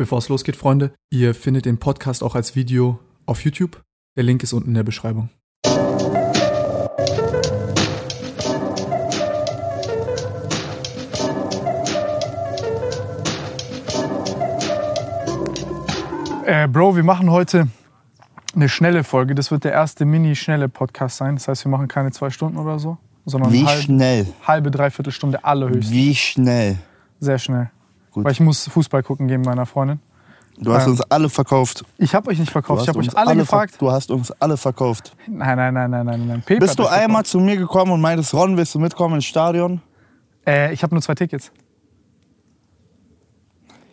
Bevor es losgeht, Freunde, ihr findet den Podcast auch als Video auf YouTube. Der Link ist unten in der Beschreibung. Äh, Bro, wir machen heute eine schnelle Folge. Das wird der erste mini-schnelle Podcast sein. Das heißt, wir machen keine zwei Stunden oder so, sondern Wie halb, schnell? halbe, dreiviertel Stunde allerhöchstens. Wie schnell? Sehr schnell. Gut. Weil ich muss Fußball gucken gehen meiner Freundin. Du hast Ähm, uns alle verkauft. Ich habe euch nicht verkauft. Ich habe euch alle gefragt. Du hast uns alle verkauft. Nein, nein, nein, nein, nein, nein. Pepe Bist du einmal verkauft. zu mir gekommen und meintest, Ron, willst du mitkommen ins Stadion? Äh, ich habe nur zwei Tickets.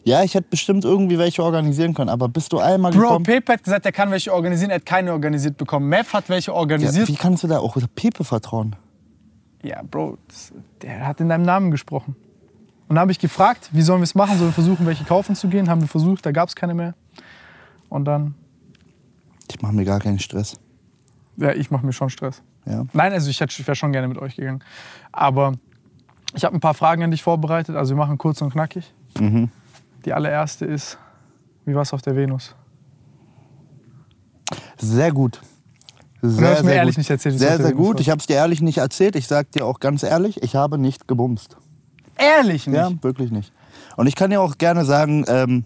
Ja, ich hätte bestimmt irgendwie welche organisieren können, aber bist du einmal Bro, gekommen? Pepe hat gesagt, er kann welche organisieren. Er hat keine organisiert bekommen. Mev hat welche Ja, organisiert. wie kannst du da auch Pepe vertrauen? Ja, Bro, das, der hat in deinem Namen gesprochen. Und dann habe ich gefragt, wie sollen wir es machen? Sollen wir versuchen, welche kaufen zu gehen? Haben wir versucht, da gab es keine mehr. Und dann, Ich mache mir gar keinen Stress. ja, ich mache mir schon Stress. Ja. Nein, also ich, wäre schon gerne mit euch gegangen. Aber ich habe ein paar Fragen an dich vorbereitet. Also wir machen kurz und knackig. Mhm. Die allererste ist, wie war es auf der Venus? Sehr gut. du Sehr, hast mir sehr ehrlich gut. nicht erzählt, Sehr, sehr gut. Ich habe es dir ehrlich nicht erzählt. Ich sag dir auch ganz ehrlich, ich habe nicht gebumst. Ehrlich nicht? Ja, wirklich nicht. Und ich kann dir auch gerne sagen, ähm,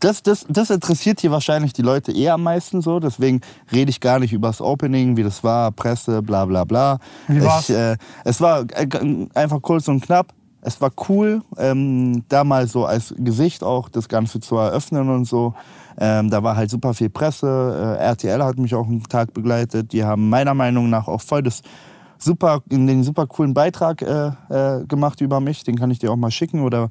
das, das, das interessiert hier wahrscheinlich die Leute eher am meisten so. Deswegen rede ich gar nicht über das Opening, wie das war, Presse, bla bla bla. Wie war's? Ich, äh, es war äh, einfach kurz und knapp. Es war cool, ähm, da mal so als Gesicht auch das Ganze zu eröffnen und so. Ähm, da war halt super viel Presse. Äh, RTL hat mich auch einen Tag begleitet. Die haben meiner Meinung nach auch voll das super, den super coolen Beitrag äh, äh, gemacht über mich. Den kann ich dir auch mal schicken oder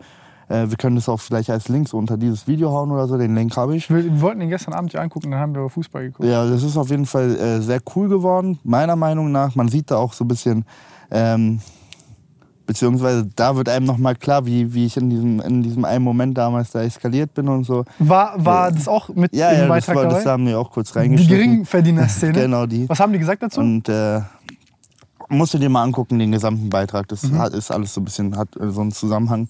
äh, wir können das auch vielleicht als Link so unter dieses Video hauen oder so. Den Link habe ich. Will, wir wollten ihn gestern Abend hier angucken, dann haben wir über Fußball geguckt. Ja, das ist auf jeden Fall äh, sehr cool geworden, meiner Meinung nach. Man sieht da auch so ein bisschen, ähm, beziehungsweise da wird einem nochmal klar, wie, wie ich in diesem, in diesem einen Moment damals da eskaliert bin und so. War, war das auch mit Ja, im ja, das, Beitrag das dabei? haben wir auch kurz Die reingeschrieben. Geringverdiener-Szene. Genau die. Was haben die gesagt dazu? Und äh, musst du dir mal angucken, den gesamten Beitrag. Das Mhm. hat, ist alles so ein bisschen, hat äh, so einen Zusammenhang.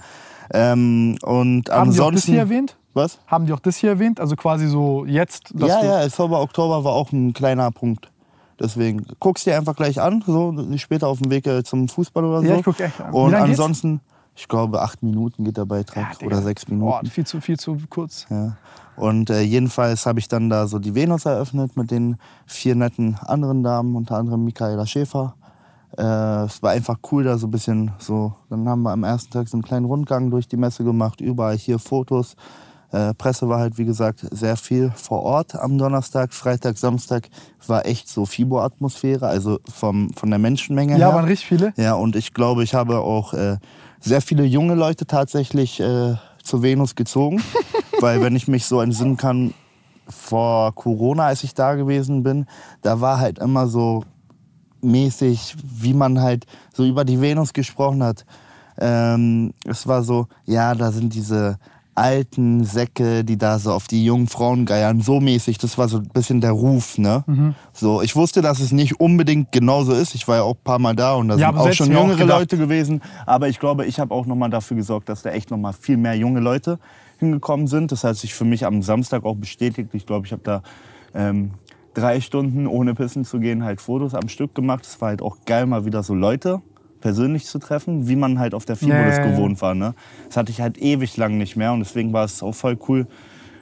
Ähm, und haben die auch das ansonsten. hier erwähnt? Was? Haben die auch das hier erwähnt? Also quasi so jetzt, Ja, ja, Oktober, Oktober war auch ein kleiner Punkt. Deswegen guck's dir einfach gleich an, so später auf dem Weg äh, zum Fußball oder so. Ja, ich guck echt an. Und lang geht's? ansonsten, ich glaube, acht Minuten geht der Beitrag Ja, oder sechs Minuten. viel zu viel zu kurz. Ja. Und äh, jedenfalls habe ich dann da so die Venus eröffnet mit den vier netten anderen Damen, unter anderem Michaela Schäfer. Äh, es war einfach cool, da so ein bisschen so. Dann haben wir am ersten Tag so einen kleinen Rundgang durch die Messe gemacht, überall hier Fotos. Äh, Presse war halt, wie gesagt, sehr viel vor Ort am Donnerstag, Freitag, Samstag war echt so FIBO-Atmosphäre, also vom, von der Menschenmenge Ja, her. waren richtig viele. Ja, und ich glaube, ich habe auch äh, sehr viele junge Leute tatsächlich äh, zur Venus gezogen. weil wenn ich mich so entsinnen kann, vor Corona, als ich da gewesen bin, da war halt immer so mäßig, wie man halt so über die Venus gesprochen hat. Ähm, es war so, ja, da sind diese alten Säcke, die da so auf die jungen Frauen geiern, so mäßig. Das war so ein bisschen der Ruf, ne? Mhm. So, ich wusste, dass es nicht unbedingt genauso ist. Ich war ja auch ein paar Mal da und da Ja, sind auch schon auch jüngere gedacht. Leute gewesen. Aber ich glaube, ich habe auch nochmal dafür gesorgt, dass da echt nochmal viel mehr junge Leute hingekommen sind. Das hat sich für mich am Samstag auch bestätigt. Ich glaube, ich habe da ähm, drei Stunden ohne pissen zu gehen halt Fotos am Stück gemacht. Es war halt auch geil, mal wieder so Leute persönlich zu treffen, wie man halt auf der FIBO Ja, das gewohnt war. Ne? Das hatte ich halt ewig lang nicht mehr und deswegen war es auch voll cool,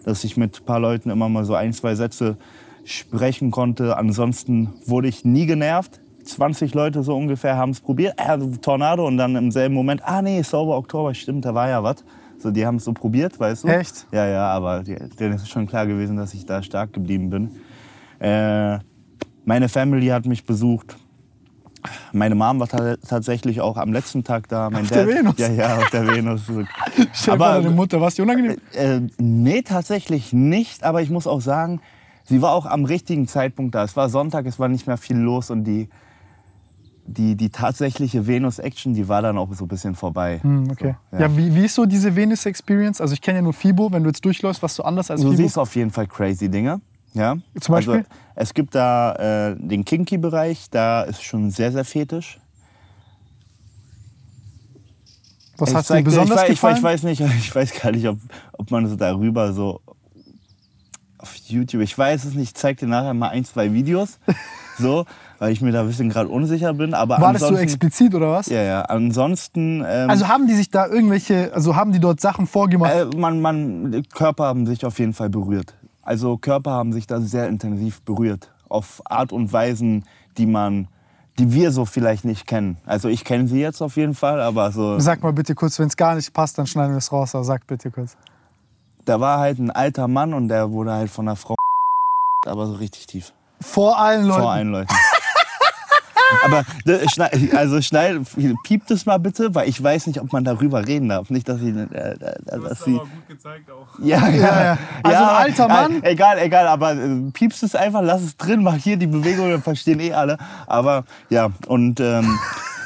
dass ich mit ein paar Leuten immer mal so ein, zwei Sätze sprechen konnte. Ansonsten wurde ich nie genervt. 20 Leute so ungefähr haben es probiert. Äh, Tornado und dann im selben Moment, ah nee, sauber Oktober, stimmt, da war ja was. So, die haben es so probiert, weißt du? Echt? Ja, ja, aber denen ist schon klar gewesen, dass ich da stark geblieben bin. Äh, meine Family hat mich besucht. Meine Mom war ta tatsächlich auch am letzten Tag da. Mein Auf Dad, der Venus? Ja, ja, auf der Venus. Stell dir Aber- deine Mutter, was die unangenehm? äh, nee, tatsächlich nicht. Aber ich muss auch sagen, sie war auch am richtigen Zeitpunkt da. Es war Sonntag, es war nicht mehr viel los und die, die, die tatsächliche Venus-Action, die war dann auch so ein bisschen vorbei. Hm, okay. So, ja, wie, wie ist so diese Venus-Experience? Also ich kenne ja nur FIBO, wenn du jetzt durchläufst, was so anders als Du FIBO? siehst auf jeden Fall crazy Dinge. Ja? Zum Beispiel? Also, es gibt da äh, den Kinky-Bereich, da ist schon sehr, sehr fetisch. Was Ich hat dir zeig dir- besonders ich, weiß- gefallen? Ich weiß, ich weiß nicht, ich weiß gar nicht, ob, ob man so darüber so auf YouTube, ich weiß es nicht, ich zeig dir nachher mal ein, zwei Videos, so, weil ich mir da ein bisschen gerade unsicher bin. Aber War das so explizit oder was? Ja, ja. Ansonsten, ähm, Also haben die sich da irgendwelche, also haben die dort Sachen vorgemacht? äh, man, man, Körper haben sich auf jeden Fall berührt. Also Körper haben sich da sehr intensiv berührt. Auf Art und Weisen, die man, die wir so vielleicht nicht kennen. Also ich kenne sie jetzt auf jeden Fall, aber so. Sag mal bitte kurz, wenn es gar nicht passt, dann schneiden wir es raus. Aber sag bitte kurz. Da war halt ein alter Mann und der wurde halt von einer Frau, aber so richtig tief. Vor allen Leuten. Vor allen Leuten. Aber schneid, also schneid, piept es mal bitte, weil ich weiß nicht, ob man darüber reden darf. Nicht, dass sie, äh, äh, dass sie gut gezeigt auch. ja, ja, ja. Also ein alter ja, Mann? Egal, egal, aber äh, piepst es einfach, lass es drin, mach hier die Bewegung, dann verstehen eh alle. Aber ja, und ähm,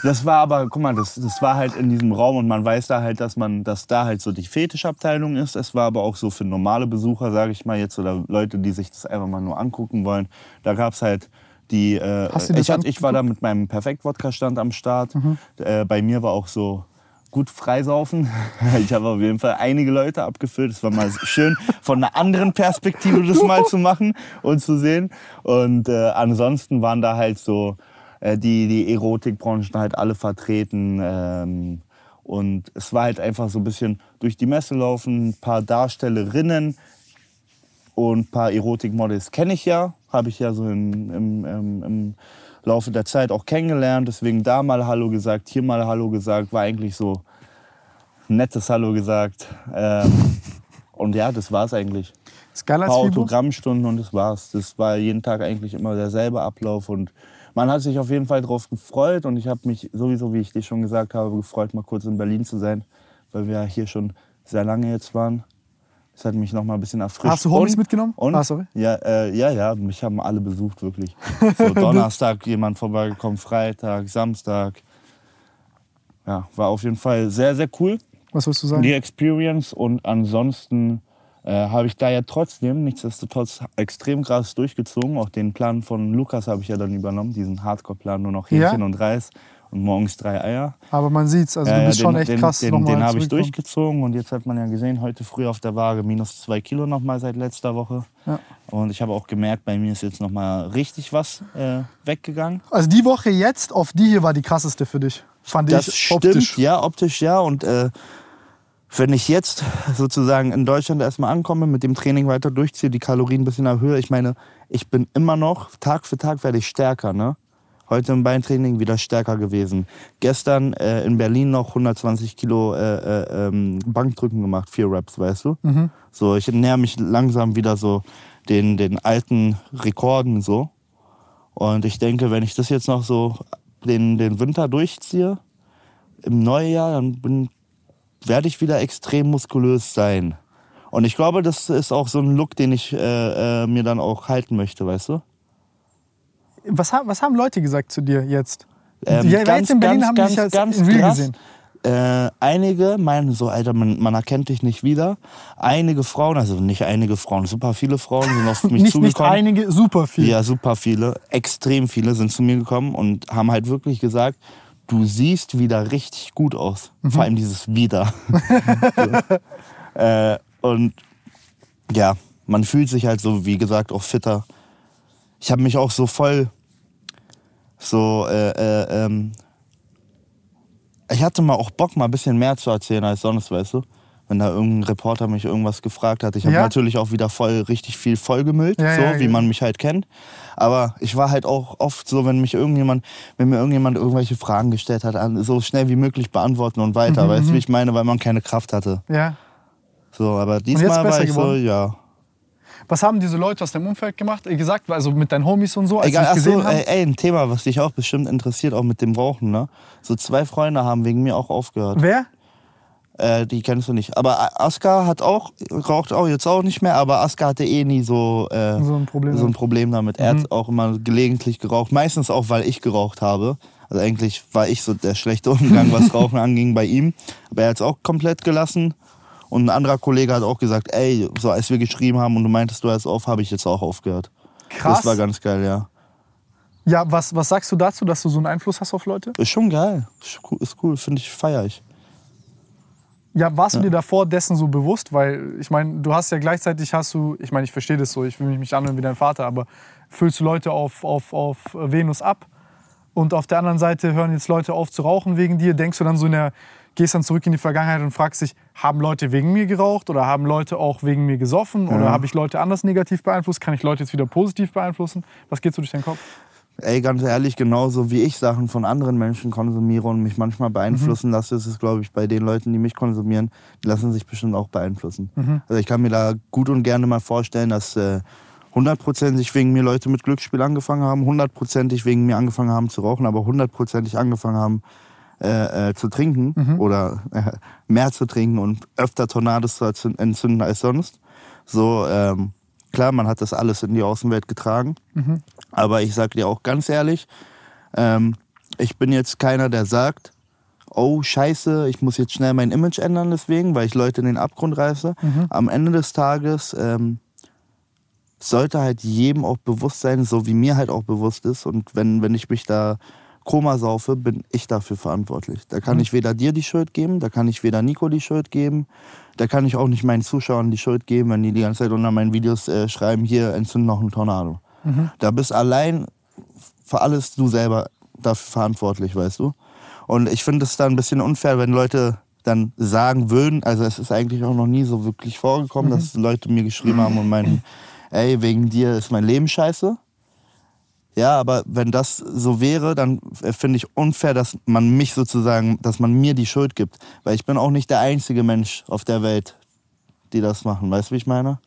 das war aber, guck mal, das, das war halt in diesem Raum und man weiß da halt, dass man, dass da halt so die Fetischabteilung ist. Es war aber auch so für normale Besucher, sage ich mal jetzt, oder Leute, die sich das einfach mal nur angucken wollen. Da gab's halt die, äh, ich, hatte, ich war da mit meinem Perfekt-Wodka-Stand am Start. Mhm. Äh, bei mir war auch so gut freisaufen. Ich habe auf jeden Fall einige Leute abgefüllt. Es war mal schön, von einer anderen Perspektive das mal zu machen und zu sehen. Und äh, ansonsten waren da halt so äh, die, die Erotikbranchen halt alle vertreten. Ähm, und es war halt einfach so ein bisschen durch die Messe laufen, ein paar Darstellerinnen und ein paar Erotikmodels kenne ich ja. Habe ich ja so im, im, im, im Laufe der Zeit auch kennengelernt. Deswegen da mal Hallo gesagt, hier mal Hallo gesagt. War eigentlich so ein nettes Hallo gesagt. Ähm, und ja, das war's eigentlich. Ist geil Ein paar? Autogrammstunden und das war's. Das war jeden Tag eigentlich immer derselbe Ablauf und man hat sich auf jeden Fall drauf gefreut und ich habe mich sowieso, wie ich dir schon gesagt habe, gefreut, mal kurz in Berlin zu sein, weil wir ja hier schon sehr lange jetzt waren. Das hat mich noch mal ein bisschen erfrischt. Hast du Homies und, mitgenommen? Und, Ah, sorry. Ja, äh, ja, ja, mich haben alle besucht, wirklich. So Donnerstag jemand vorbeigekommen, Freitag, Samstag. Ja, war auf jeden Fall sehr, sehr cool Was willst du sagen? die Experience und ansonsten äh, habe ich da ja trotzdem nichtsdestotrotz extrem krass durchgezogen. Auch den Plan von Lukas habe ich ja dann übernommen, diesen Hardcore-Plan, nur noch Ja? Hähnchen und Reis und morgens drei Eier. Aber man sieht's, also Ja, du ja, bist schon den, echt den, krass Den, nochmal den habe ich durchgezogen und jetzt hat man ja gesehen, heute früh auf der Waage minus zwei Kilo nochmal seit letzter Woche. Ja. Und ich habe auch gemerkt, bei mir ist jetzt nochmal richtig was äh, weggegangen. Also die Woche jetzt, auf die hier war die krasseste für dich. Fand Das ich stimmt, optisch. ja, optisch ja. Und äh, wenn ich jetzt sozusagen in Deutschland erstmal ankomme, mit dem Training weiter durchziehe, die Kalorien ein bisschen erhöhe, ich meine, ich bin immer noch, Tag für Tag werde ich stärker, ne? Heute im Beintraining wieder stärker gewesen. Gestern äh, in Berlin noch 120 Kilo äh, äh, ähm, Bankdrücken gemacht, vier Reps, weißt du? Mhm. So, ich näher mich langsam wieder so den, den alten Rekorden so. Und ich denke, wenn ich das jetzt noch so den, den Winter durchziehe, im Neujahr, dann bin, werde ich wieder extrem muskulös sein. Und ich glaube, das ist auch so ein Look, den ich äh, äh, mir dann auch halten möchte, weißt du? Was, haben, was haben Leute gesagt zu dir jetzt? Ähm, ja, jetzt in Berlin haben die dich als in Real krass. gesehen. Äh, einige meinen so, Alter, man, man erkennt dich nicht wieder. Einige Frauen, also nicht einige Frauen, super viele Frauen sind auf mich Nicht, nicht zugekommen. einige, super viel. Ja, super viele, extrem viele sind zu mir gekommen und haben halt wirklich gesagt, du siehst wieder richtig gut aus. Mhm. Vor allem dieses wieder. äh, und ja, man fühlt sich halt so, wie gesagt, auch fitter. Ich habe mich auch so voll so, äh, äh, ähm, ich hatte mal auch Bock, mal ein bisschen mehr zu erzählen als sonst, weißt du? Wenn da irgendein Reporter mich irgendwas gefragt hat. Ich habe Ja. natürlich auch wieder voll, richtig viel vollgemüllt, Ja, so ja, wie man mich halt kennt. Aber ich war halt auch oft so, wenn mich irgendjemand, wenn mir irgendjemand irgendwelche Fragen gestellt hat, so schnell wie möglich beantworten und weiter. Mhm, weißt du, mhm. wie ich meine? Weil man keine Kraft hatte. Ja. So, aber diesmal war ich geworden? so, ja. Was haben diese Leute aus deinem Umfeld gemacht? Äh, Gesagt, also mit deinen Homies und so, als Egal, sie ach dich so, gesehen haben? ey, ey, ein Thema, was dich auch bestimmt interessiert, auch mit dem Rauchen, ne? So zwei Freunde haben wegen mir auch aufgehört. Wer? Äh, die kennst du nicht. Aber Aska hat auch, raucht auch jetzt auch nicht mehr, aber Aska hatte eh nie so, äh, So ein Problem. so ein Problem damit. Er Mhm. hat auch immer gelegentlich geraucht. Meistens auch, weil ich geraucht habe. Also eigentlich war ich so der schlechte Umgang, was Rauchen anging bei ihm. Aber er hat es auch komplett gelassen. Und ein anderer Kollege hat auch gesagt, ey, so als wir geschrieben haben und du meintest, du hörst auf, habe ich jetzt auch aufgehört. Krass. Das war ganz geil, ja. Ja, was, was sagst du dazu, dass du so einen Einfluss hast auf Leute? Ist schon geil. Ist cool, ist cool finde ich, feier ich. Ja, warst du dir davor dessen so bewusst? Weil ich meine, du hast ja gleichzeitig hast du, ich meine, ich verstehe das so, ich will mich nicht anhören wie dein Vater, aber füllst du Leute auf, auf, auf Venus ab und auf der anderen Seite hören jetzt Leute auf zu rauchen wegen dir, denkst du dann so in der, gehst dann zurück in die Vergangenheit und fragst dich, haben Leute wegen mir geraucht oder haben Leute auch wegen mir gesoffen oder habe ich Leute anders negativ beeinflusst? Kann ich Leute jetzt wieder positiv beeinflussen? Was geht so durch deinen Kopf? Ey, ganz ehrlich, genauso wie ich Sachen von anderen Menschen konsumiere und mich manchmal beeinflussen Mhm. lasse, ist es, glaube ich, bei den Leuten, die mich konsumieren, die lassen sich bestimmt auch beeinflussen. Mhm. Also ich kann mir da gut und gerne mal vorstellen, dass äh, hundertprozentig wegen mir Leute mit Glücksspiel angefangen haben, hundertprozentig wegen mir angefangen haben zu rauchen, aber hundertprozentig angefangen haben äh, äh, zu trinken Mhm. oder äh, mehr zu trinken und öfter Tornados zu entzünden als sonst. So, ähm, klar, man hat das alles in die Außenwelt getragen. Aber ich sage dir auch ganz ehrlich, ähm, ich bin jetzt keiner, der sagt, oh scheiße, ich muss jetzt schnell mein Image ändern deswegen, weil ich Leute in den Abgrund reiße. Am Ende des Tages ähm, sollte halt jedem auch bewusst sein, so wie mir halt auch bewusst ist. Und wenn, wenn ich mich da Koma saufe, bin ich dafür verantwortlich. Da kann ich weder dir die Schuld geben, da kann ich weder Nico die Schuld geben, da kann ich auch nicht meinen Zuschauern die Schuld geben, wenn die die ganze Zeit unter meinen Videos äh, schreiben, hier entzünd noch einen Tornado. Da bist allein für alles du selber dafür verantwortlich, weißt du? Und ich finde es dann ein bisschen unfair, wenn Leute dann sagen würden, also es ist eigentlich auch noch nie so wirklich vorgekommen, dass Leute mir geschrieben haben und meinten, ey, wegen dir ist mein Leben scheiße. Ja, aber wenn das so wäre, dann äh, finde ich unfair, dass man mich sozusagen, dass man mir die Schuld gibt. Weil ich bin auch nicht der einzige Mensch auf der Welt, die das machen. Weißt du, wie ich meine?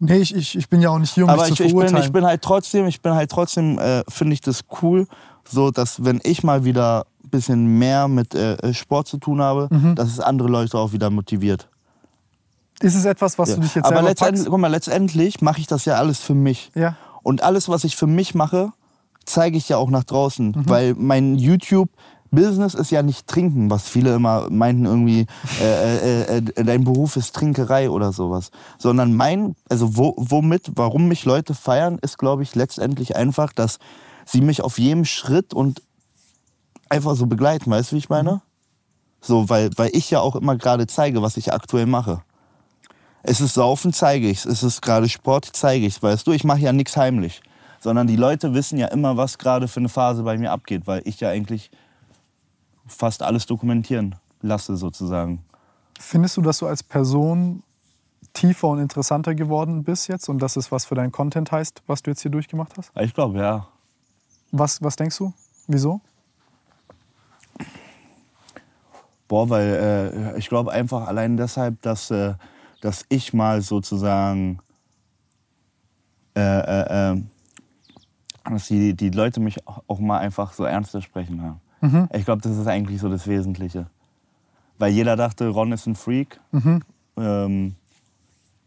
Nee, ich, ich, ich bin ja auch nicht hier, um Aber dich ich, zu ich, bin, verurteilen. ich bin halt trotzdem, ich bin halt trotzdem, äh, finde ich das cool, so dass wenn ich mal wieder ein bisschen mehr mit äh, Sport zu tun habe, Mhm. dass es andere Leute auch wieder motiviert. ist es etwas, was Ja. du dich jetzt Aber selber letztendlich, packst? guck mal, letztendlich mache ich das ja alles für mich. Ja. Und alles, was ich für mich mache, zeige ich ja auch nach draußen. Mhm. Weil mein YouTube-Business ist ja nicht trinken, was viele immer meinten irgendwie, äh, äh, äh, dein Beruf ist Trinkerei oder sowas. Sondern mein, also wo, womit, warum mich Leute feiern, ist, glaube ich, letztendlich einfach, dass sie mich auf jedem Schritt und einfach so begleiten. Weißt du, wie ich meine? So, weil, weil ich ja auch immer gerade zeige, was ich aktuell mache. Es ist Saufen, zeige ich's. Es ist gerade Sport, zeige ich's. Weißt du, ich mache ja nichts heimlich. Sondern die Leute wissen ja immer, was gerade für eine Phase bei mir abgeht, weil ich ja eigentlich fast alles dokumentieren lasse, sozusagen. Findest du, dass du als Person tiefer und interessanter geworden bist jetzt und das ist was für deinen Content heißt, was du jetzt hier durchgemacht hast? Ich glaube, ja. Was, was denkst du? Wieso? Boah, weil äh, ich glaube einfach allein deshalb, dass, äh, dass ich mal sozusagen, äh, äh, äh, dass die, die Leute mich auch mal einfach so ernster sprechen haben. Ich glaube, das ist eigentlich so das Wesentliche. Weil jeder dachte, Ron ist ein Freak. Ähm,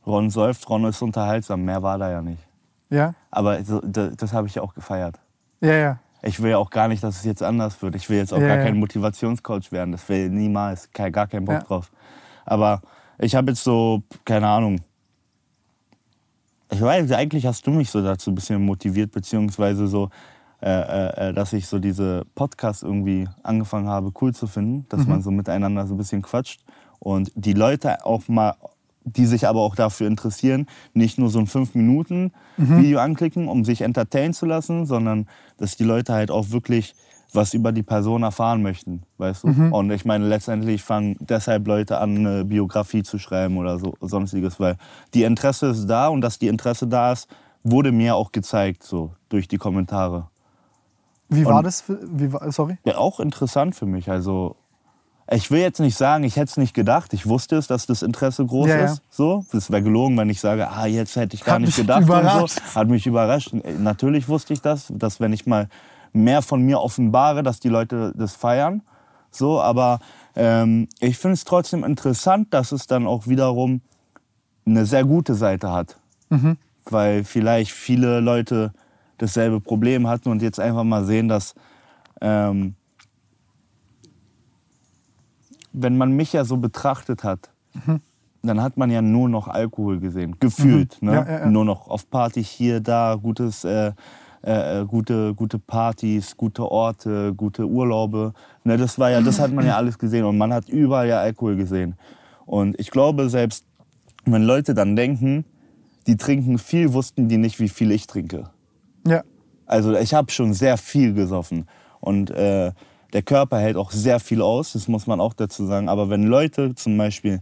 Ron säuft, Ron ist unterhaltsam. Mehr war da ja nicht. Ja? Aber so, das, das habe ich ja auch gefeiert. Ja, ja. Ich will ja auch gar nicht, dass es jetzt anders wird. Ich will jetzt auch Ja, gar ja. kein Motivationscoach werden. Das will niemals. Kein, gar keinen Bock Ja. drauf. Aber ich habe jetzt so, keine Ahnung. Ich weiß, eigentlich hast du mich so dazu ein bisschen motiviert, beziehungsweise so, äh, äh, äh, dass ich so diese Podcasts irgendwie angefangen habe, cool zu finden, dass Mhm. man so miteinander so ein bisschen quatscht und die Leute auch mal, die sich aber auch dafür interessieren, nicht nur so ein 5-Minuten-Video anklicken, um sich entertainen zu lassen, sondern dass die Leute halt auch wirklich was über die Person erfahren möchten, weißt du? Und ich meine, letztendlich fangen deshalb Leute an, eine Biografie zu schreiben oder so sonstiges, weil die Interesse ist da und dass die Interesse da ist, wurde mir auch gezeigt, so durch die Kommentare. Wie war Und- das? Für, wie war, sorry? Ja, auch interessant für mich. Also, ich will jetzt nicht sagen, ich hätte es nicht gedacht. Ich wusste es, dass das Interesse groß Ja, ja. ist. So, das wäre gelogen, wenn ich sage, ah, jetzt hätte ich gar Hat nicht gedacht. So. Hat mich überrascht. Natürlich wusste ich das, dass wenn ich mal mehr von mir offenbare, dass die Leute das feiern. So, aber ähm, ich finde es trotzdem interessant, dass es dann auch wiederum eine sehr gute Seite hat. Mhm. Weil vielleicht viele Leute dasselbe Problem hatten und jetzt einfach mal sehen, dass ähm, wenn man mich ja so betrachtet hat, dann hat man ja nur noch Alkohol gesehen, gefühlt. Mhm. Ne? Ja, ja, ja. Nur noch auf Party hier, da, gutes, äh, äh, gute, gute Partys, gute Orte, gute Urlaube. Ne, das war ja, das hat man ja alles gesehen und man hat überall ja Alkohol gesehen. Und ich glaube, selbst wenn Leute dann denken, die trinken viel, wussten die nicht, wie viel ich trinke. Ja. Also ich habe schon sehr viel gesoffen. Und äh, der Körper hält auch sehr viel aus, das muss man auch dazu sagen. Aber wenn Leute zum Beispiel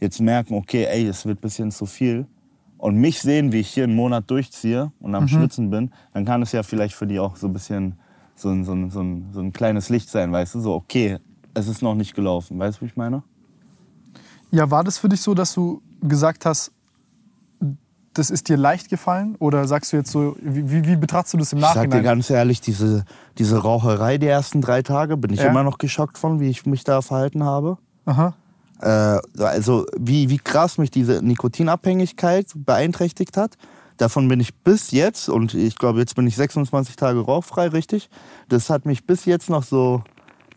jetzt merken, okay, ey, es wird ein bisschen zu viel und mich sehen, wie ich hier einen Monat durchziehe und am Schwitzen bin, dann kann es ja vielleicht für die auch so ein bisschen so ein, so, ein, so, ein, so ein kleines Licht sein, weißt du? So, okay, es ist noch nicht gelaufen. Weißt du, wie ich meine? Ja, war das für dich so, dass du gesagt hast, das ist dir leicht gefallen? Oder sagst du jetzt so, wie, wie, betrachtest du das im Ich sag dir Nachhinein? ganz ehrlich, diese, diese Raucherei die ersten drei Tage bin ich Ja. immer noch geschockt von, wie ich mich da verhalten habe. Aha. Äh, also wie, wie krass mich diese Nikotinabhängigkeit beeinträchtigt hat. Davon bin ich bis jetzt, und ich glaube, jetzt bin ich 26 Tage rauchfrei, richtig? Das hat mich bis jetzt noch so.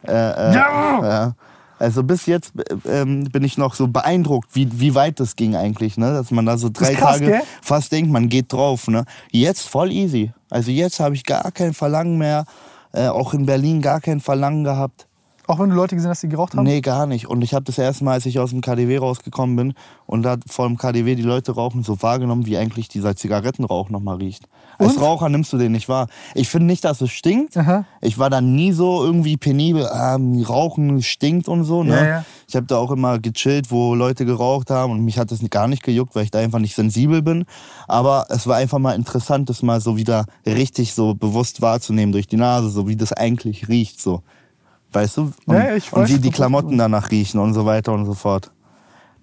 Äh, äh, Ja! Also bis jetzt äh, ähm, bin ich noch so beeindruckt, wie, wie weit das ging eigentlich, ne? Dass man da so drei krass, Tage gell? fast denkt, man geht drauf, ne? Jetzt voll easy. Also jetzt habe ich gar kein Verlangen mehr, äh, auch in Berlin gar kein Verlangen gehabt. Auch wenn du Leute gesehen hast, die geraucht haben? Nee, gar nicht. Und ich habe das erste Mal, als ich aus dem KDW rausgekommen bin und da vor dem KDW die Leute rauchen, so wahrgenommen, wie eigentlich dieser Zigarettenrauch nochmal riecht. Als Und? Raucher nimmst du den nicht wahr. Ich finde nicht, dass es stinkt. Aha. Ich war da nie so irgendwie penibel, ähm, Rauchen stinkt und so. Ne? Ja, ja. Ich habe da auch immer gechillt, wo Leute geraucht haben und mich hat das gar nicht gejuckt, weil ich da einfach nicht sensibel bin. Aber es war einfach mal interessant, das mal so wieder richtig so bewusst wahrzunehmen durch die Nase, so wie das eigentlich riecht. So. Weißt du? Und, Ja, ja, ich und weiß, wie die Klamotten danach riechen und so weiter und so fort.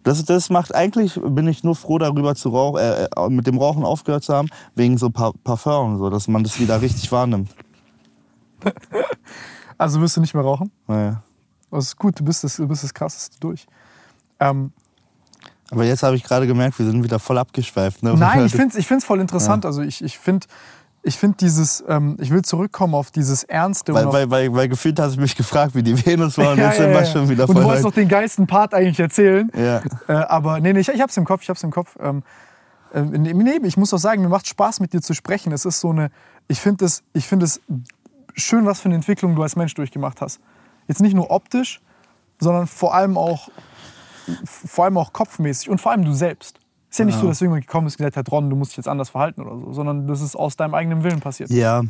Das, das macht eigentlich, bin ich nur froh darüber, zu rauch, äh, äh, mit dem Rauchen aufgehört zu haben, wegen so pa Parfum und so, dass man das wieder richtig wahrnimmt. Also wirst du nicht mehr rauchen? Naja. Das ist gut, du bist das, du bist das krasseste durch. Ähm, Aber jetzt habe ich gerade gemerkt, wir sind wieder voll abgeschweift. Ne? nein, ich finde es ich find's voll interessant. Also ich, ich finde ich find dieses, ähm, ich will zurückkommen auf dieses Ernste. und Weil, weil, weil, weil gefühlt hast du mich gefragt, wie die Venus war und Ja, jetzt ja, sind wir ja. schon wieder Und voll du wolltest noch den geilsten Part eigentlich erzählen. Ja. Äh, aber nee, nee, ich, ich hab's im Kopf, ich hab's im Kopf. Ähm, äh, nee, nee, ich muss auch sagen, mir macht Spaß, mit dir zu sprechen. Es ist so eine, ich finde es, ich finde es schön, was für eine Entwicklung du als Mensch durchgemacht hast. Jetzt nicht nur optisch, sondern vor allem auch, vor allem auch kopfmäßig und vor allem du selbst. Ist ja nicht so, dass du irgendwann gekommen bist und gesagt hast, Ron, du musst dich jetzt anders verhalten oder so, sondern das ist aus deinem eigenen Willen passiert. Ja,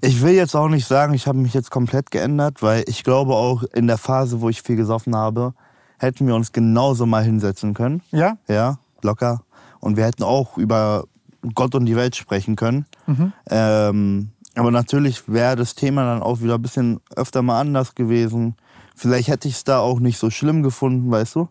ich will jetzt auch nicht sagen, ich habe mich jetzt komplett geändert, weil ich glaube auch in der Phase, wo ich viel gesoffen habe, hätten wir uns genauso mal hinsetzen können. Ja? Ja, locker. Und wir hätten auch über Gott und die Welt sprechen können. Ähm, aber natürlich wäre das Thema dann auch wieder ein bisschen öfter mal anders gewesen. Vielleicht hätte ich es da auch nicht so schlimm gefunden, weißt du?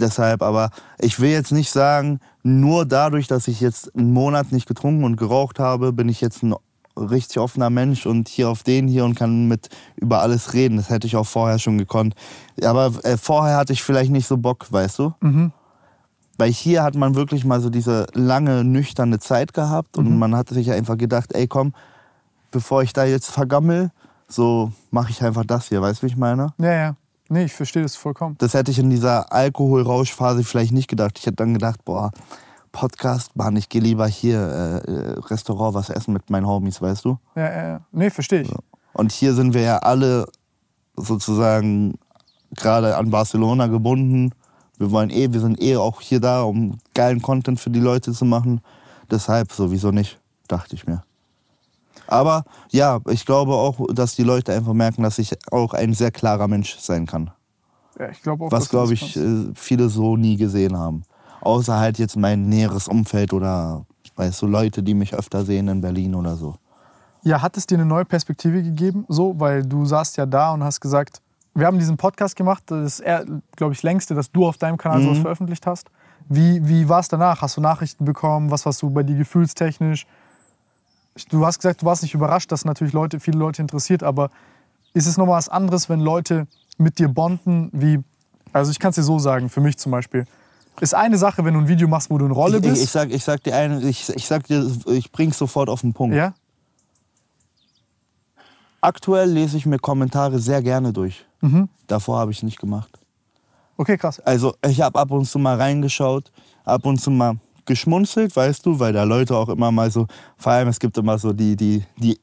Deshalb, aber ich will jetzt nicht sagen, nur dadurch, dass ich jetzt einen Monat nicht getrunken und geraucht habe, bin ich jetzt ein richtig offener Mensch und hier auf den hier und kann mit über alles reden. Das hätte ich auch vorher schon gekonnt. Aber äh, vorher hatte ich vielleicht nicht so Bock, weißt du? Weil hier hat man wirklich mal so diese lange, nüchterne Zeit gehabt und man hat sich einfach gedacht, ey komm, bevor ich da jetzt vergammel, so mache ich einfach das hier, weißt du, wie ich meine? Ja, ja. Nee, ich verstehe das vollkommen. Das hätte ich in dieser Alkoholrauschphase vielleicht nicht gedacht. Ich hätte dann gedacht, boah, Podcast, Mann, ich gehe lieber hier äh, äh, Restaurant was essen mit meinen Homies, weißt du? Ja, ja, ja. Nee, verstehe ich. Und hier sind wir ja alle sozusagen gerade an Barcelona gebunden. Wir wollen eh, wir sind eh auch hier da, um geilen Content für die Leute zu machen. Deshalb sowieso nicht, dachte ich mir. Aber ja, ich glaube auch, dass die Leute einfach merken, dass ich auch ein sehr klarer Mensch sein kann. Ja, ich glaube auch, Was, glaube ich, kannst. äh, viele so nie gesehen haben. Außer halt jetzt mein näheres Umfeld oder, weißt du, Leute, die mich öfter sehen in Berlin oder so. Ja, hat es dir eine neue Perspektive gegeben? So, weil du saßt ja da und hast gesagt, wir haben diesen Podcast gemacht, das ist, glaube ich, das längste, dass du auf deinem Kanal Mhm. sowas veröffentlicht hast. Wie, wie war es danach? Hast du Nachrichten bekommen? Was warst du bei dir gefühlstechnisch? Du hast gesagt, du warst nicht überrascht, dass natürlich Leute, viele Leute interessiert, aber ist es nochmal was anderes, wenn Leute mit dir bonden, wie, also ich kann es dir so sagen, für mich zum Beispiel, ist eine Sache, wenn du ein Video machst, wo du eine Rolle Ich, ich, bist. ich, sag, ich sag dir eine, ich, ich sag dir, ich bring's sofort auf den Punkt. ja? Aktuell lese ich mir Kommentare sehr gerne durch. Mhm. Davor habe ich es nicht gemacht. Okay, krass. Also ich habe ab und zu mal reingeschaut, ab und zu mal geschmunzelt, weißt du, weil da Leute auch immer mal so, vor allem es gibt immer so die, die, die,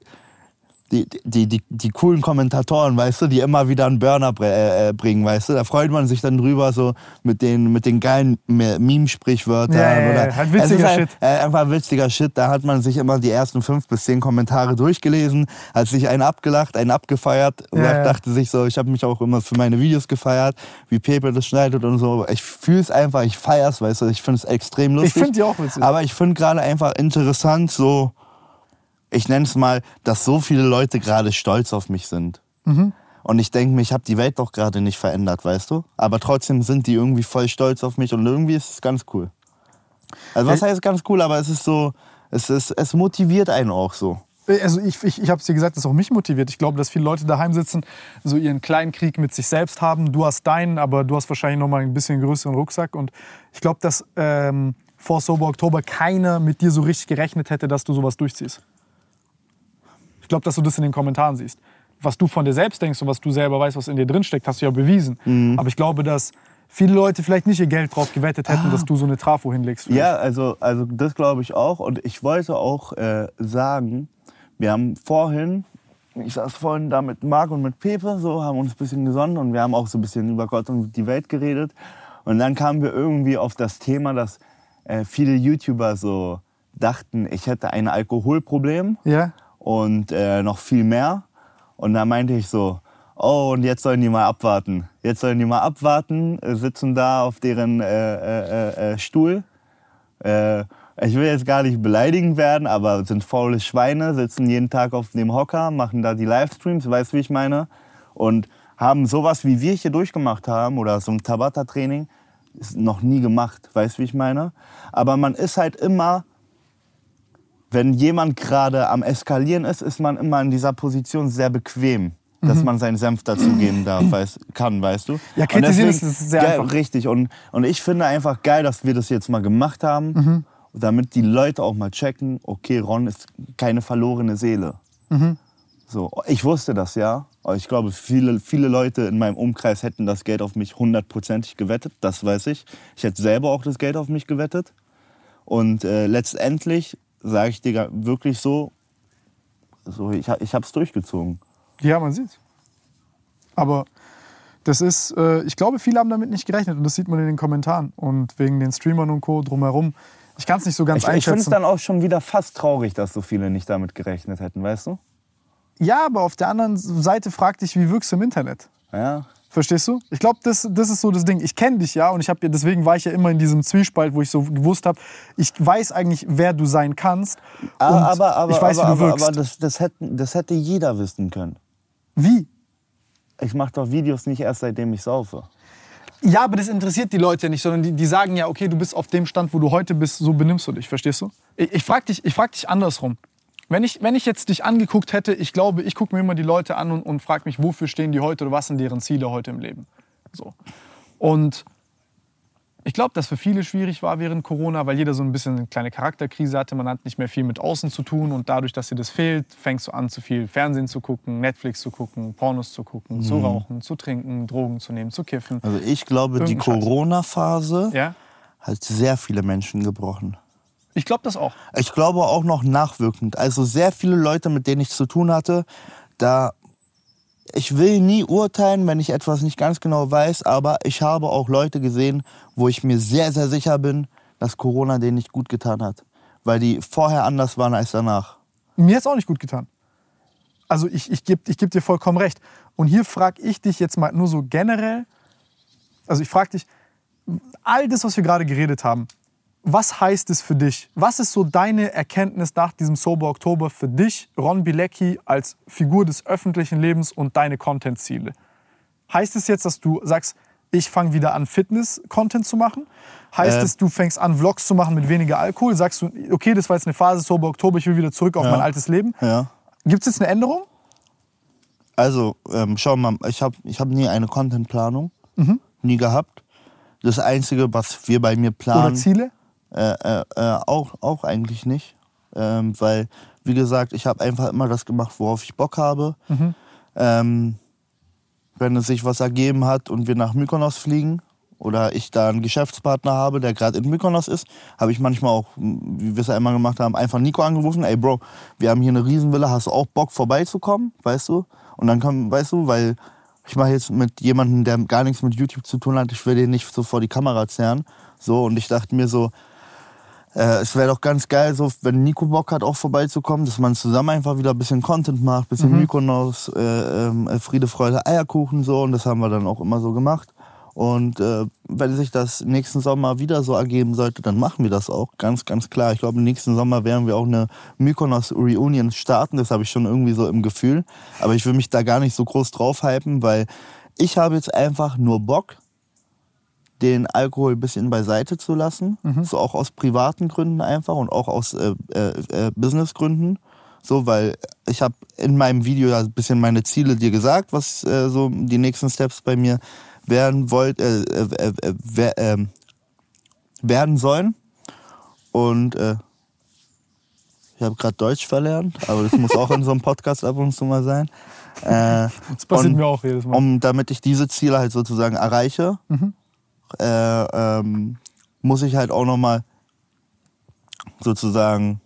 die, die, die, die coolen Kommentatoren, weißt du, die immer wieder einen Burner äh, äh, bringen, weißt du. Da freut man sich dann drüber, so mit den, mit den geilen Meme-Sprichwörtern. Ja, ja, ja, halt witziger ist Shit. Halt, äh, einfach witziger Shit. Da hat man sich immer die ersten fünf bis zehn Kommentare durchgelesen, hat sich einen abgelacht, einen abgefeiert. Und ja. dachte sich so, ich habe mich auch immer für meine Videos gefeiert, wie Pepe das schneidet und so. Ich fühle es einfach, ich feier's, weißt du. Ich finde es extrem lustig. Ich finde die auch witzig. Aber ich finde gerade einfach interessant, so, ich nenne es mal, dass so viele Leute gerade stolz auf mich sind. Mhm. Und ich denke mir, ich habe die Welt doch gerade nicht verändert, weißt du? Aber trotzdem sind die irgendwie voll stolz auf mich und irgendwie ist es ganz cool. Also was Äh, heißt ganz cool, aber es ist so, es, ist, es motiviert einen auch so. Also ich, ich, ich habe es dir gesagt, das auch mich motiviert. Ich glaube, dass viele Leute daheim sitzen, so ihren kleinen Krieg mit sich selbst haben. Du hast deinen, aber du hast wahrscheinlich noch mal ein bisschen größeren Rucksack. Und ich glaube, dass ähm, vor Sober Oktober keiner mit dir so richtig gerechnet hätte, dass du sowas durchziehst. Ich glaube, dass du das in den Kommentaren siehst. Was du von dir selbst denkst und was du selber weißt, was in dir drin steckt, hast du ja bewiesen. Mhm. Aber ich glaube, dass viele Leute vielleicht nicht ihr Geld drauf gewettet hätten, dass du so eine Trafo hinlegst. Ah. Ja, also, also das glaube ich auch. Und ich wollte auch äh, sagen, wir haben vorhin, ich saß vorhin da mit Marc und mit Pepe, so, haben uns ein bisschen gesonnen und wir haben auch so ein bisschen über Gott und die Welt geredet. Und dann kamen wir irgendwie auf das Thema, dass äh, viele YouTuber so dachten, ich hätte ein Alkoholproblem Ja? Und äh, noch viel mehr. Und da meinte ich so, oh, und jetzt sollen die mal abwarten. Jetzt sollen die mal abwarten, äh, sitzen da auf deren äh, äh, äh, Stuhl. Äh, ich will jetzt gar nicht beleidigend werden, aber sind faule Schweine, sitzen jeden Tag auf dem Hocker, machen da die Livestreams, weißt du, wie ich meine? Und haben sowas, wie wir hier durchgemacht haben, oder so ein Tabata-Training, noch nie gemacht, weißt du, wie ich meine? Aber man ist halt immer wenn jemand gerade am Eskalieren ist, ist man immer in dieser Position sehr bequem, dass man seinen Senf dazugeben darf, weiß, kann, weißt du? Mhm. Ja, kritisieren deswegen- ist sehr geil, einfach. Richtig. Und, und ich finde einfach geil, dass wir das jetzt mal gemacht haben, Mhm. damit die Leute auch mal checken, okay, Ron ist keine verlorene Seele. Mhm. So, ich wusste das ja. Aber ich glaube, viele, viele Leute in meinem Umkreis hätten das Geld auf mich hundertprozentig gewettet. Das weiß ich. Ich hätte selber auch das Geld auf mich gewettet. Und äh, letztendlich sage ich dir wirklich so, so ich, ich habe es durchgezogen. Ja, man sieht. Aber das ist, äh, ich glaube, viele haben damit nicht gerechnet und das sieht man in den Kommentaren und wegen den Streamern und Co. drumherum. Ich kann es nicht so ganz Ich, ich finde es einschätzen. dann auch schon wieder fast traurig, dass so viele nicht damit gerechnet hätten, weißt du? ja, aber auf der anderen Seite frag dich, wie wirkst du im Internet? Ja. Verstehst du? Ich glaube, das, das ist so das Ding. Ich kenne dich ja und ich habe deswegen war ich ja immer in diesem Zwiespalt, wo ich so gewusst habe, ich weiß eigentlich, wer du sein kannst. Und Aber, aber, aber, ich weiß, aber, wie du aber, wirkst. aber das, das, hätten, das hätte jeder wissen können. wie? Ich mache doch Videos nicht erst seitdem ich saufe. Ja, aber das interessiert die Leute ja nicht, sondern die, die sagen ja, okay, du bist auf dem Stand, wo du heute bist, so benimmst du dich, verstehst du? Ich, ich frage dich, ich frag dich andersrum. Wenn ich, wenn ich jetzt dich angeguckt hätte, ich glaube, ich gucke mir immer die Leute an und, und frage mich, wofür stehen die heute oder was sind deren Ziele heute im Leben. So. Und ich glaube, dass für viele schwierig war während Corona, weil jeder so ein bisschen eine kleine Charakterkrise hatte. Man hat nicht mehr viel mit außen zu tun und dadurch, dass dir das fehlt, fängst du an, zu viel Fernsehen zu gucken, Netflix zu gucken, Pornos zu gucken, zu rauchen, zu trinken, Drogen zu nehmen, zu kiffen. Also ich glaube, die. Corona-Phase Ja? hat sehr viele Menschen gebrochen. Ich glaube das auch. Ich glaube auch noch nachwirkend. Also sehr viele Leute, mit denen ich zu tun hatte, da ich will nie urteilen, wenn ich etwas nicht ganz genau weiß, aber ich habe auch Leute gesehen, wo ich mir sehr, sehr sicher bin, dass Corona denen nicht gut getan hat. Weil die vorher anders waren als danach. Mir hat es auch nicht gut getan. Also ich, ich gebe ich geb dir vollkommen recht. Und hier frage ich dich jetzt mal nur so generell, also ich frage dich, all das, was wir gerade geredet haben, was heißt es für dich? Was ist so deine Erkenntnis nach diesem Sober Oktober für dich, Ron Bilecki, als Figur des öffentlichen Lebens und deine Content-Ziele? Heißt es jetzt, dass du sagst, ich fange wieder an, Fitness-Content zu machen? Heißt Äh. es, du fängst an, Vlogs zu machen mit weniger Alkohol? Sagst du, okay, das war jetzt eine Phase, Sober Oktober, ich will wieder zurück auf Ja. mein altes Leben? Ja. Gibt es jetzt eine Änderung? Also, ähm, schau mal, ich habe ich hab nie eine Contentplanung. Nie gehabt. Das Einzige, was wir bei mir Oder planen, Ziele? Äh, äh, äh, auch, auch eigentlich nicht. Ähm, weil, wie gesagt, ich habe einfach immer das gemacht, worauf ich Bock habe. Ähm, wenn es sich was ergeben hat und wir nach Mykonos fliegen oder ich da einen Geschäftspartner habe, der gerade in Mykonos ist, habe ich manchmal auch, wie wir es ja einmal gemacht haben, einfach Nico angerufen. Ey Bro, wir haben hier eine Riesenvilla, hast du auch Bock vorbeizukommen, weißt du? Und dann kann, weißt du, weil ich mache jetzt mit jemandem, der gar nichts mit YouTube zu tun hat, ich will den nicht so vor die Kamera zerren. So, und ich dachte mir so, äh, es wäre doch ganz geil, so, wenn Nico Bock hat, auch vorbeizukommen, dass man zusammen einfach wieder ein bisschen Content macht, ein bisschen Mhm. Mykonos, äh, ähm, Friede, Freude, Eierkuchen so. Und das haben wir dann auch immer so gemacht. Und äh, wenn sich das nächsten Sommer wieder so ergeben sollte, dann machen wir das auch. Ganz, ganz klar. Ich glaube, im nächsten Sommer werden wir auch eine Mykonos Reunion starten. Das habe ich schon irgendwie so im Gefühl. Aber ich will mich da gar nicht so groß drauf hypen, weil ich habe jetzt einfach nur Bock, den Alkohol ein bisschen beiseite zu lassen. So auch aus privaten Gründen einfach und auch aus äh, äh, äh, Businessgründen. So, weil ich habe in meinem Video ja ein bisschen meine Ziele dir gesagt, was äh, so die nächsten Steps bei mir werden wollt, äh, äh, äh, äh, wer- ähm, werden sollen. Und äh, ich habe gerade Deutsch verlernt, aber das muss auch in so einem Podcast ab und zu mal sein. Äh, Das passiert und- mir auch jedes Mal. um, damit ich diese Ziele halt sozusagen erreiche, Mhm. Äh, ähm, muss ich halt auch nochmal sozusagen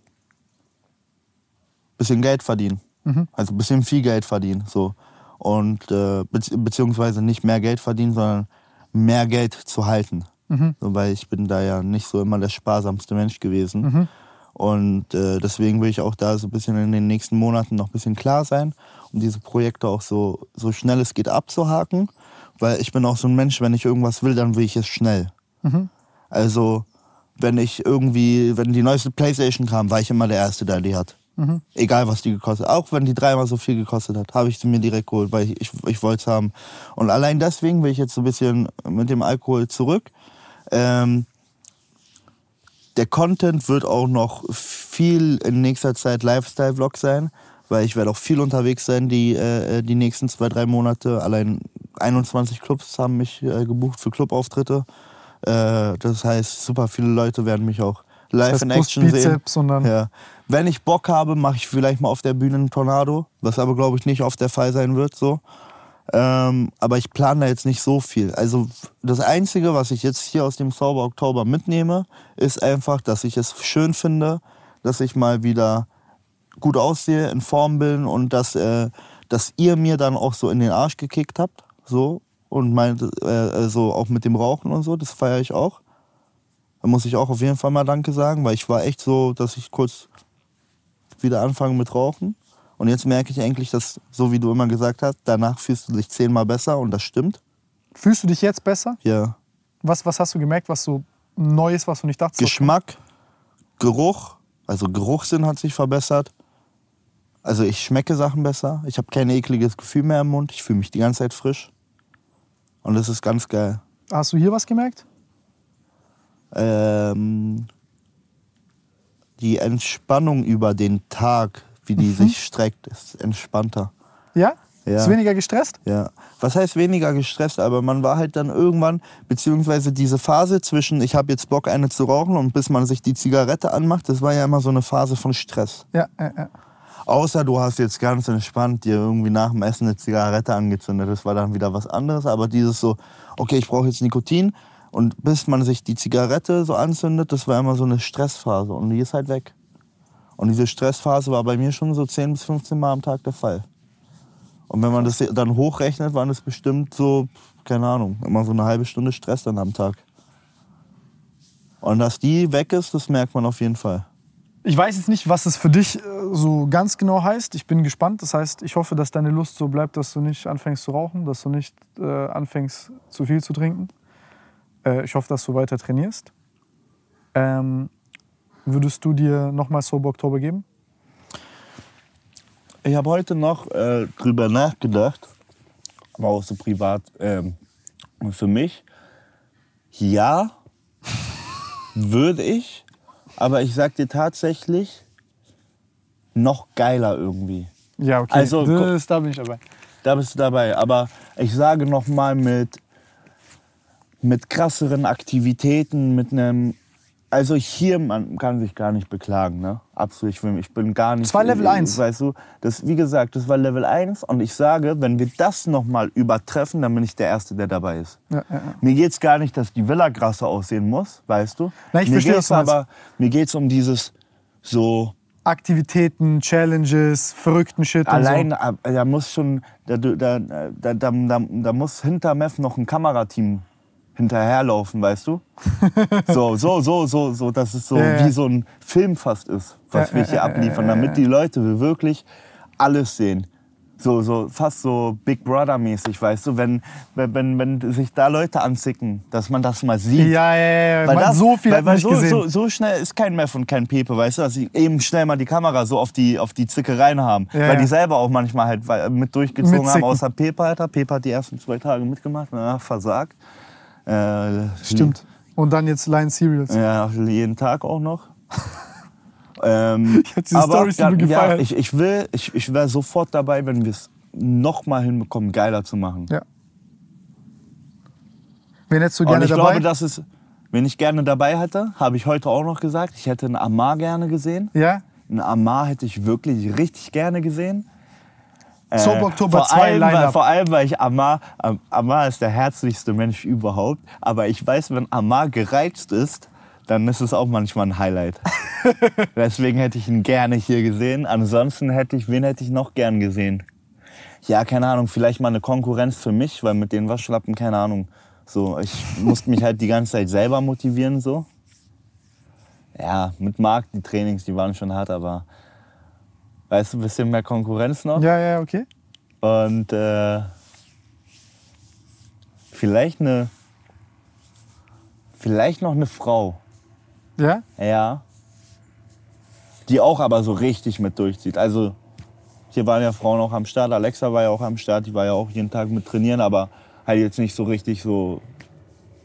bisschen Geld verdienen. Mhm. Also ein bisschen viel Geld verdienen. So. Und äh, bezieh beziehungsweise nicht mehr Geld verdienen, sondern mehr Geld zu halten. Mhm. So, weil ich bin da ja nicht so immer der sparsamste Mensch gewesen. Mhm. Und äh, deswegen will ich auch da so ein bisschen in den nächsten Monaten noch ein bisschen klar sein, um diese Projekte auch so, so schnell es geht abzuhaken. Weil ich bin auch so ein Mensch, wenn ich irgendwas will, dann will ich es schnell. Mhm. Also, wenn ich irgendwie, wenn die neueste Playstation kam, war ich immer der Erste, der die hat. Mhm. Egal, was die gekostet hat. Auch wenn die dreimal so viel gekostet hat, habe ich sie mir direkt geholt, weil ich, ich, ich wollte es haben. Und allein deswegen will ich jetzt so ein bisschen mit dem Alkohol zurück. Ähm, der Content wird auch noch viel in nächster Zeit Lifestyle-Vlog sein, weil ich werde auch viel unterwegs sein die, äh, die nächsten zwei, drei Monate. Allein 21 Clubs haben mich äh, gebucht für Clubauftritte. Äh, das heißt, super viele Leute werden mich auch live Das heißt, in Action sehen. Ja. Wenn ich Bock habe, mache ich vielleicht mal auf der Bühne einen Tornado, was aber glaube ich nicht oft der Fall sein wird. So. Ähm, aber ich plane da jetzt nicht so viel. Also das Einzige, was ich jetzt hier aus dem Sauber Oktober mitnehme, ist einfach, dass ich es schön finde, dass ich mal wieder gut aussehe, in Form bin und dass, äh, dass ihr mir dann auch so in den Arsch gekickt habt. So. Und meint, äh, so auch mit dem Rauchen und so, das feiere ich auch. Da muss ich auch auf jeden Fall mal Danke sagen, weil ich war echt so, dass ich kurz wieder anfange mit Rauchen. Und jetzt merke ich eigentlich, dass, so wie du immer gesagt hast, danach fühlst du dich zehnmal besser und das stimmt. Fühlst du dich jetzt besser? Ja. Was, was hast du gemerkt, was so Neues, was du nicht dachtest? Geschmack, Geruch, also Geruchssinn hat sich verbessert. Also ich schmecke Sachen besser. Ich habe kein ekliges Gefühl mehr im Mund. Ich fühle mich die ganze Zeit frisch. Und das ist ganz geil. Hast du hier was gemerkt? Ähm, die Entspannung über den Tag, wie die sich streckt, ist entspannter. Ja? Ja. Ist weniger gestresst? Ja. Was heißt weniger gestresst, aber man war halt dann irgendwann, beziehungsweise diese Phase zwischen, ich habe jetzt Bock, eine zu rauchen und bis man sich die Zigarette anmacht, das war ja immer so eine Phase von Stress. Ja, ja, ja. Außer du hast jetzt ganz entspannt dir irgendwie nach dem Essen eine Zigarette angezündet. Das war dann wieder was anderes. Aber dieses so, okay, ich brauche jetzt Nikotin. Und bis man sich die Zigarette so anzündet, das war immer so eine Stressphase. Und die ist halt weg. Und diese Stressphase war bei mir schon so 10 bis 15 Mal am Tag der Fall. Und wenn man das dann hochrechnet, waren das bestimmt so, keine Ahnung, immer so eine halbe Stunde Stress dann am Tag. Und dass die weg ist, das merkt man auf jeden Fall. Ich weiß jetzt nicht, was es für dich äh, so ganz genau heißt. Ich bin gespannt. Das heißt, ich hoffe, dass deine Lust so bleibt, dass du nicht anfängst zu rauchen, dass du nicht äh, anfängst zu viel zu trinken. Äh, ich hoffe, dass du weiter trainierst. Ähm, würdest du dir nochmal Sober Oktober geben? Ich habe heute noch äh, drüber nachgedacht, aber auch so privat ähm, für mich. Ja, würde ich, aber ich sag dir tatsächlich, noch geiler irgendwie. Ja, okay. Also, das, da bin ich dabei. Da bist du dabei. Aber ich sage noch mal mit, mit krasseren Aktivitäten, mit einem Also hier, man kann sich gar nicht beklagen, ne? Absolut, ich, will, ich bin gar nicht... Das war Level 1. Weißt du, das, wie gesagt, das war Level 1 und ich sage, wenn wir das nochmal übertreffen, dann bin ich der Erste, der dabei ist. Ja, ja, ja. Mir geht's gar nicht, dass die Villa krasser aussehen muss, weißt du? Nein, ich mir verstehe, geht's meinst. aber, mir geht's um dieses so... Aktivitäten, Challenges, verrückten Shit Allein, und äh, da muss schon, da, da, da, da, da, muss hinter Meth noch ein Kamerateam hinterherlaufen, weißt du? So, so, so, so, so, dass es so Ja, wie so ein Film fast ist, was wir hier abliefern, damit die Leute wirklich alles sehen. So, so, fast so Big Brother-mäßig, weißt du, wenn, wenn, wenn, sich da Leute anzicken, dass man das mal sieht. Ja, ja, ja. Weil Man, das, so viel weil, weil nicht so, gesehen. So, so schnell ist kein Meth und kein Pepe, weißt du, dass sie eben schnell mal die Kamera so auf die, auf die Zickereien haben. Ja, weil ja. die selber auch manchmal halt mit durchgezogen haben, Mitzicken. außer Pepe, Alter. Pepe hat die ersten zwei Tage mitgemacht, na, versagt. Äh, Stimmt. Und dann jetzt Lion Cereals. Ja, jeden Tag auch noch. ähm, Ich hab diese Storys ja, übel ja, ich, ich will, ich, ich wäre sofort dabei, wenn wir es noch mal hinbekommen, geiler zu machen. Ja. Wen hättest du Und gerne ich dabei? glaube, dass es, wenn ich gerne dabei hätte, habe ich heute auch noch gesagt, ich hätte einen Amar gerne gesehen. ja? Einen Amar hätte ich wirklich richtig gerne gesehen. Äh, Soap Oktober vor 2 allem, weil, Line-Up. vor allem, weil ich Amar, Am- Amar ist der herzlichste Mensch überhaupt. Aber ich weiß, wenn Amar gereizt ist, dann ist es auch manchmal ein Highlight. Deswegen hätte ich ihn gerne hier gesehen. Ansonsten hätte ich, wen hätte ich noch gern gesehen? Ja, keine Ahnung, vielleicht mal eine Konkurrenz für mich, weil mit den Waschlappen, keine Ahnung. So, ich musste mich halt die ganze Zeit selber motivieren, so. Ja, mit Marc, die Trainings, die waren schon hart, aber weißt du, ein bisschen mehr Konkurrenz noch. Ja, ja, okay. Und äh, vielleicht eine, vielleicht noch eine Frau, Ja? ja, die auch aber so richtig mit durchzieht. Also hier waren ja Frauen auch am Start, Alexa war ja auch am Start, die war ja auch jeden Tag mit trainieren, aber halt jetzt nicht so richtig so,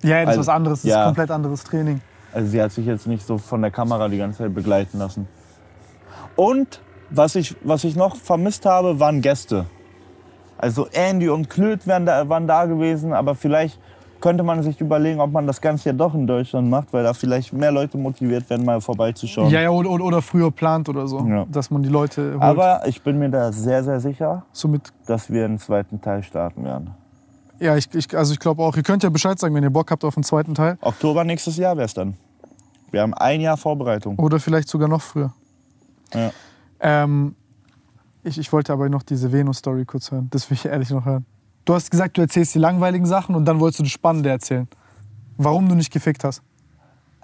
Ja, das ist Also, was anderes. Das ist ja. komplett anderes Training. also sie hat sich jetzt nicht so von der Kamera die ganze Zeit begleiten lassen. Und was ich, was ich noch vermisst habe, waren Gäste. Also Andy und Knut wären da, waren da gewesen, aber vielleicht könnte man sich überlegen, ob man das Ganze ja doch in Deutschland macht, weil da vielleicht mehr Leute motiviert werden, mal vorbeizuschauen. Ja, ja, oder, oder, oder früher plant oder so. Ja. Dass man die Leute holt. Aber ich bin mir da sehr, sehr sicher, Somit, dass wir einen zweiten Teil starten werden. ja, ich, ich, also ich glaube auch, ihr könnt ja Bescheid sagen, wenn ihr Bock habt auf den zweiten Teil. Oktober nächstes Jahr wäre es dann. Wir haben ein Jahr Vorbereitung. Oder vielleicht sogar noch früher. Ja. Ähm, ich, ich wollte aber noch diese Venus-Story kurz hören. Das will ich ehrlich noch hören. Du hast gesagt, du erzählst die langweiligen Sachen und dann wolltest du das Spannende erzählen. Warum du nicht gefickt hast.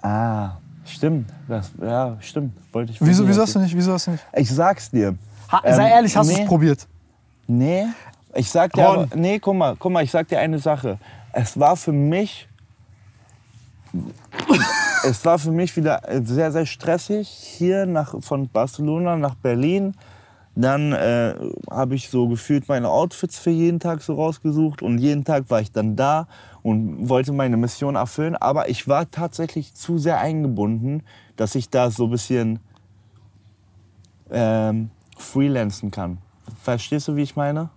Ah, stimmt. Das, ja, stimmt. Wollte ich Wieso, wieso hast du nicht? Wieso hast du nicht? Ich sag's dir. Ha, Ähm, sei ehrlich, hast du nee. es probiert? Nee, ich sag dir aber, nee, guck mal, guck mal, ich sag dir eine Sache. Es war für mich es war für mich wieder sehr sehr stressig hier nach von Barcelona nach Berlin. Dann äh, habe ich so gefühlt meine Outfits für jeden Tag so rausgesucht und jeden Tag war ich dann da und wollte meine Mission erfüllen. Aber ich war tatsächlich zu sehr eingebunden, dass ich da so ein bisschen ähm, freelancen kann. Verstehst du, wie ich meine?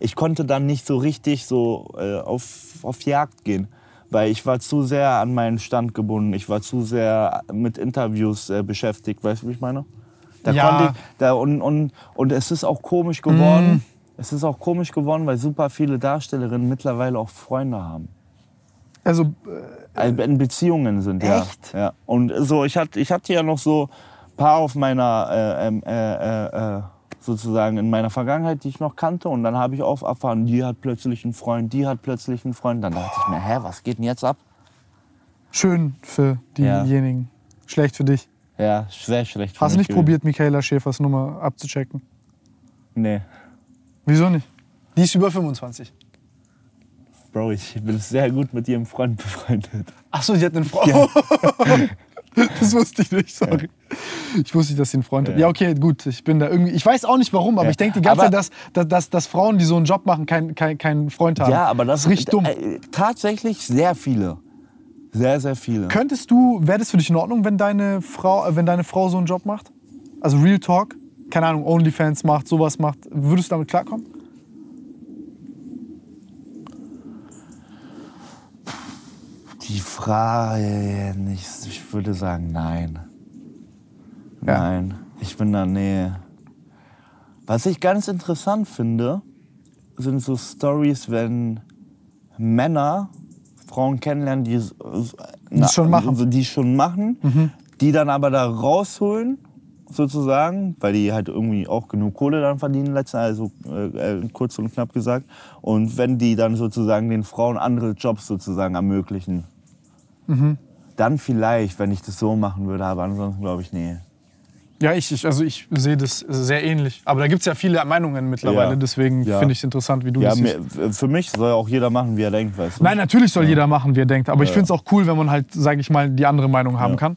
Ich konnte dann nicht so richtig so äh, auf, auf Jagd gehen, weil ich war zu sehr an meinen Stand gebunden. Ich war zu sehr mit Interviews äh, beschäftigt. Weißt du, wie ich meine? Da Ja. konnte ich, da, und, und, und es ist auch komisch geworden. Es ist auch komisch geworden, weil super viele Darstellerinnen mittlerweile auch Freunde haben. Also, äh, Also in Beziehungen sind, ja. Echt? ja. Und so, ich hatte, ich hatte ja noch so ein paar auf meiner, äh, sozusagen in meiner Vergangenheit, die ich noch kannte. Und dann habe ich auch erfahren, die hat plötzlich einen Freund, die hat plötzlich einen Freund. Dann dachte ich mir, hä, was geht denn jetzt ab? schön für Ja. diejenigen. Schlecht für dich. Ja, sehr schlecht. für Hast du nicht gewesen. probiert, Michaela Schäfers Nummer abzuchecken? Nee. Wieso nicht? Die ist über 25. Bro, ich bin sehr gut mit ihrem Freund befreundet. Ach so, sie hat einen Freund. das wusste ich nicht, sorry. Ich wusste nicht, dass sie einen Freund hat. Ja. Ja, okay, gut. Ich bin da irgendwie. Ich weiß auch nicht warum, aber Ja. ich denke die ganze Aber- Zeit, dass, dass, dass, Frauen, die so einen Job machen, keinen kein, keinen Freund haben. Ja, aber das, ist richtig dumm. Äh, tatsächlich sehr viele. Sehr, sehr viele. Könntest du, wäre das für dich in Ordnung, wenn deine Frau, äh, wenn deine Frau so einen Job macht? Also Real Talk, keine Ahnung, Onlyfans macht, sowas macht. Würdest du damit klarkommen? Die Frage ich, ich würde sagen, nein. Ja. Nein, ich bin da, nee. Was ich ganz interessant finde, sind so Stories, wenn Männer Frauen kennenlernen, die es Die schon machen. Mhm. die schon machen, die dann aber da rausholen, sozusagen, weil die halt irgendwie auch genug Kohle dann verdienen, letzten, also äh, äh, kurz und knapp gesagt. Und wenn die dann sozusagen den Frauen andere Jobs sozusagen ermöglichen, Mhm. dann vielleicht, wenn ich das so machen würde, aber ansonsten glaube ich, nee. Ja, ich, ich, also ich sehe das sehr ähnlich. Aber da gibt es ja viele Meinungen mittlerweile, Ja. deswegen Ja. finde ich es interessant, wie du Ja, das siehst. mir, für mich soll auch jeder machen, wie er denkt, weißt du? Nein, natürlich soll jeder machen, wie er denkt. Aber ich finde es auch cool, wenn man halt, sage ich mal, die andere Meinung haben kann.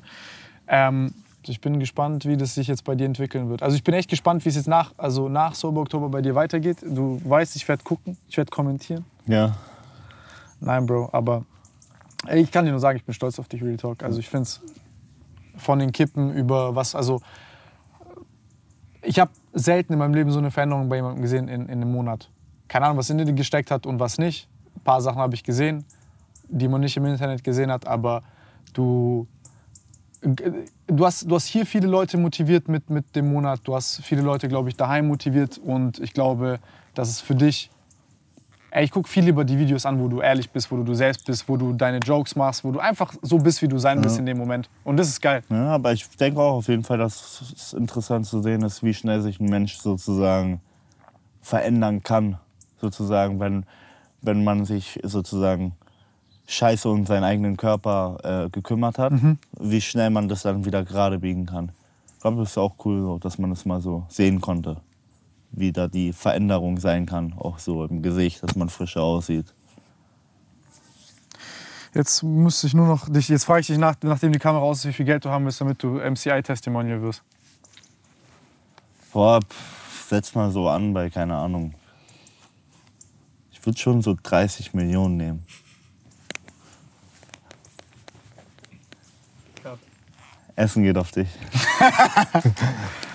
Ähm, ich bin gespannt, wie das sich jetzt bei dir entwickeln wird. Also ich bin echt gespannt, wie es jetzt nach, also nach Sober Oktober bei dir weitergeht. Du weißt, ich werde gucken, ich werde kommentieren. Ja. Nein, Bro, aber ich kann dir nur sagen, ich bin stolz auf dich, Real Talk. Also ich finde es von den Kippen über was, also ich habe selten in meinem Leben so eine Veränderung bei jemandem gesehen in, in einem Monat. Keine Ahnung, was in dir gesteckt hat und was nicht. Ein paar Sachen habe ich gesehen, die man nicht im Internet gesehen hat, aber du, du, hast, du hast hier viele Leute motiviert mit, mit dem Monat. Du hast viele Leute, glaube ich, daheim motiviert und ich glaube, dass es für dich Ey, ich gucke viel lieber die Videos an, wo du ehrlich bist, wo du du selbst bist, wo du deine Jokes machst, wo du einfach so bist, wie du sein willst in dem Moment. Und das ist geil. ja. Aber ich denke auch auf jeden Fall, dass es interessant zu sehen ist, wie schnell sich ein Mensch sozusagen verändern kann. Sozusagen, wenn, wenn man sich sozusagen scheiße um seinen eigenen Körper äh, gekümmert hat, wie schnell man das dann wieder gerade biegen kann. Ich glaube, das ist auch cool, so, dass man das mal so sehen konnte. Wie da die Veränderung sein kann, auch so im Gesicht, dass man frischer aussieht. Jetzt müsste ich nur noch dich, jetzt frage ich dich nach, nachdem die Kamera aus ist, wie viel Geld du haben willst, damit du MCI-Testimonial wirst. Boah, pff, setz mal so an bei, keine Ahnung. Ich würde schon so 30 Millionen nehmen. Essen geht auf dich.